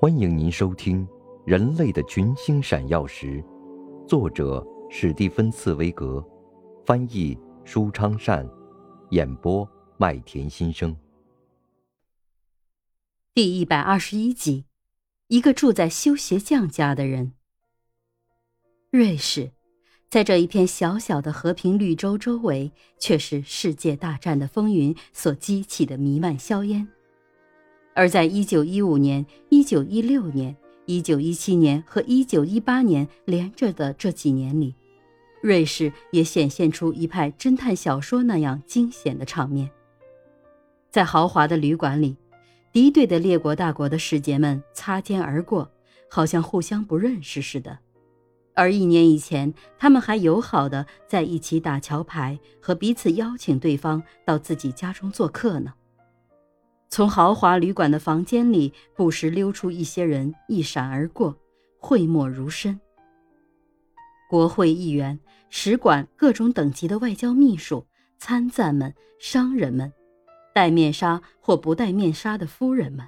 欢迎您收听《人类的群星闪耀时》，作者史蒂芬·茨威格，翻译舒昌善，演播麦田心声。第一百二十一集，一个住在修鞋匠家的人。瑞士，在这一片小小的和平绿洲周围，却是世界大战的风云所激起的弥漫硝烟。而在1915年、1916年、1917年和1918年连着的这几年里，瑞士也显现出一派侦探小说那样惊险的场面。在豪华的旅馆里，敌对的列国大国的使节们擦肩而过，好像互相不认识似的；而一年以前，他们还友好的在一起打桥牌，和彼此邀请对方到自己家中做客呢。从豪华旅馆的房间里，不时溜出一些人，一闪而过，讳莫如深。国会议员、使馆、各种等级的外交秘书、参赞们、商人们，戴面纱或不戴面纱的夫人们，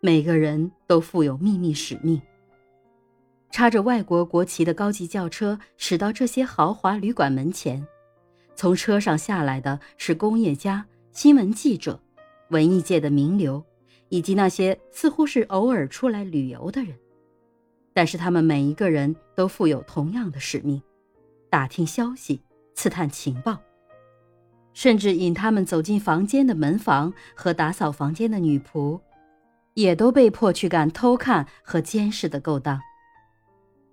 每个人都负有秘密使命。插着外国国旗的高级轿车驶到这些豪华旅馆门前，从车上下来的是工业家、新闻记者。文艺界的名流，以及那些似乎是偶尔出来旅游的人，但是他们每一个人都负有同样的使命：打听消息、刺探情报，甚至引他们走进房间的门房和打扫房间的女仆，也都被迫去干偷看和监视的勾当。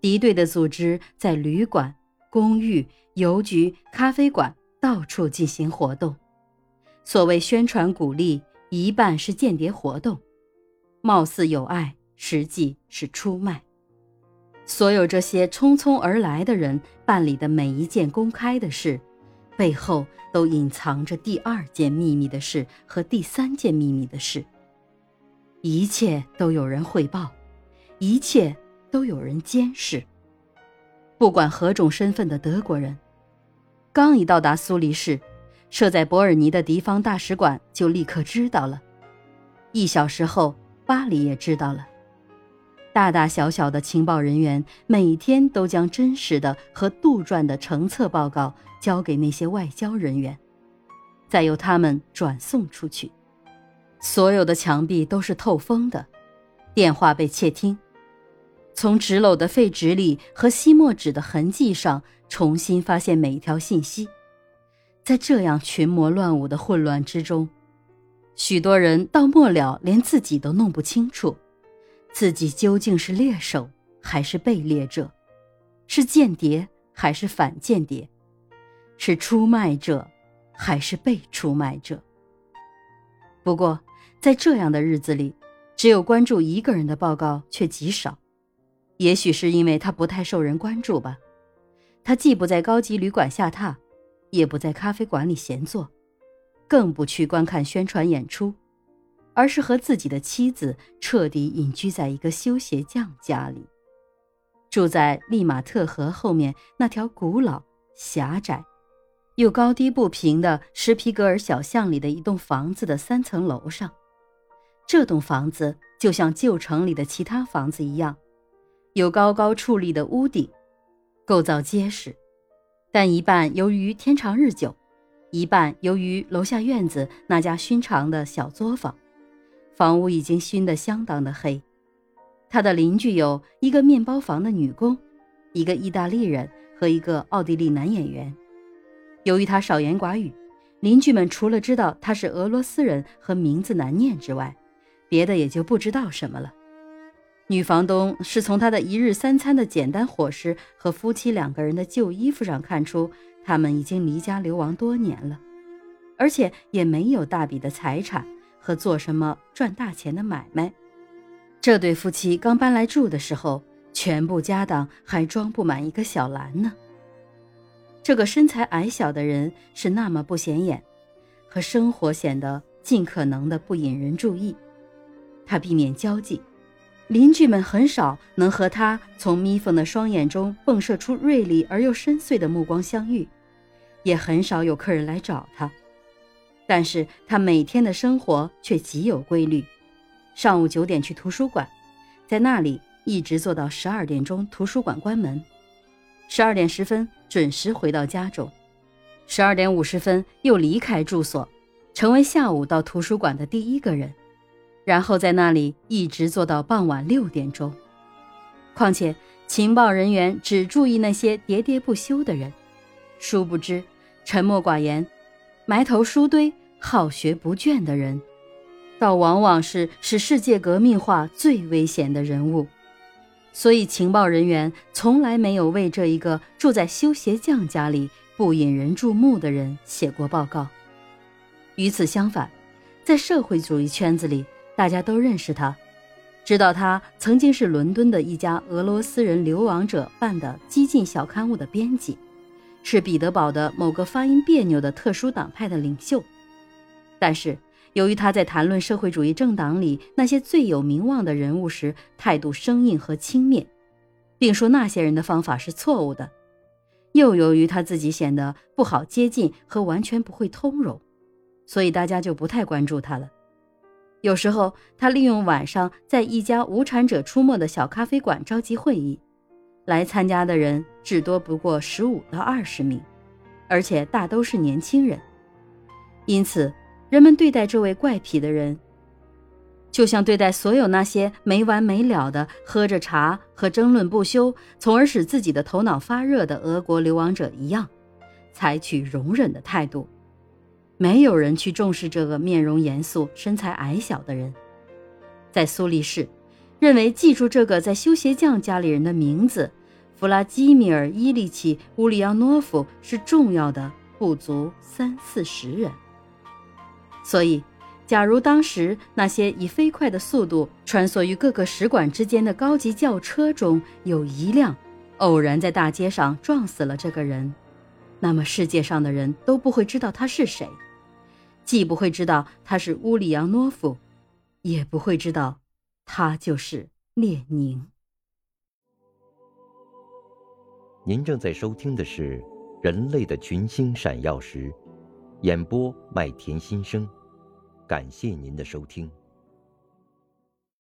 敌对的组织在旅馆、公寓、邮局、咖啡馆到处进行活动。所谓宣传鼓励，一半是间谍活动，貌似有爱，实际是出卖。所有这些匆匆而来的人办理的每一件公开的事，背后都隐藏着第二件秘密的事和第三件秘密的事。一切都有人汇报，一切都有人监视。不管何种身份的德国人，刚一到达苏黎世。设在伯尔尼的敌方大使馆就立刻知道了，一小时后，巴黎也知道了。大大小小的情报人员每天都将真实的和杜撰的成册报告交给那些外交人员，再由他们转送出去。所有的墙壁都是透风的，电话被窃听，从纸篓的废纸里和吸墨纸的痕迹上重新发现每一条信息。在这样群魔乱舞的混乱之中，许多人到末了连自己都弄不清楚，自己究竟是猎手还是被猎者，是间谍还是反间谍，是出卖者还是被出卖者。不过，在这样的日子里，只有关注一个人的报告却极少，也许是因为他不太受人关注吧。他既不在高级旅馆下榻。也不在咖啡馆里闲坐，更不去观看宣传演出，而是和自己的妻子彻底隐居在一个修鞋匠家里，住在利马特河后面那条古老、狭窄又高低不平的施皮格尔小巷里的一栋房子的三层楼上。这栋房子就像旧城里的其他房子一样，有高高矗立的屋顶，构造结实。但一半由于天长日久，一半由于楼下院子那家熏肠的小作坊，房屋已经熏得相当的黑。他的邻居有一个面包房的女工，一个意大利人和一个奥地利男演员。由于他少言寡语，邻居们除了知道他是俄罗斯人和名字难念之外，别的也就不知道什么了。女房东是从他的一日三餐的简单伙食和夫妻两个人的旧衣服上看出，他们已经离家流亡多年了，而且也没有大笔的财产和做什么赚大钱的买卖。这对夫妻刚搬来住的时候，全部家当还装不满一个小篮呢。这个身材矮小的人是那么不显眼，和生活显得尽可能的不引人注意，他避免交际。邻居们很少能和他从眯缝的双眼中迸射出锐利而又深邃的目光相遇，也很少有客人来找他。但是他每天的生活却极有规律：上午九点去图书馆，在那里一直坐到十二点钟，图书馆关门。十二点十分准时回到家中，十二点五十分又离开住所，成为下午到图书馆的第一个人。然后在那里一直坐到傍晚六点钟。况且情报人员只注意那些喋喋不休的人，殊不知沉默寡言、埋头书堆、好学不倦的人，倒往往是使世界革命化最危险的人物。所以情报人员从来没有为这一个住在修鞋匠家里不引人注目的人写过报告。与此相反，在社会主义圈子里。大家都认识他，知道他曾经是伦敦的一家俄罗斯人流亡者办的激进小刊物的编辑，是彼得堡的某个发音别扭的特殊党派的领袖。但是，由于他在谈论社会主义政党里那些最有名望的人物时态度生硬和轻蔑，并说那些人的方法是错误的，又由于他自己显得不好接近和完全不会通融，所以大家就不太关注他了。有时候，他利用晚上在一家无产者出没的小咖啡馆召集会议，来参加的人至多不过十五到二十名，而且大都是年轻人。因此，人们对待这位怪癖的人，就像对待所有那些没完没了的喝着茶和争论不休，从而使自己的头脑发热的俄国流亡者一样，采取容忍的态度。没有人去重视这个面容严肃、身材矮小的人。在苏黎世，认为记住这个在修鞋匠家里人的名字——弗拉基米尔·伊利奇·乌里扬诺夫是重要的，不足三四十人。所以，假如当时那些以飞快的速度穿梭于各个使馆之间的高级轿车中有一辆偶然在大街上撞死了这个人，那么世界上的人都不会知道他是谁。既不会知道他是乌里扬诺夫，也不会知道他就是列宁。您正在收听的是《人类的群星闪耀时》，演播麦田心声，感谢您的收听。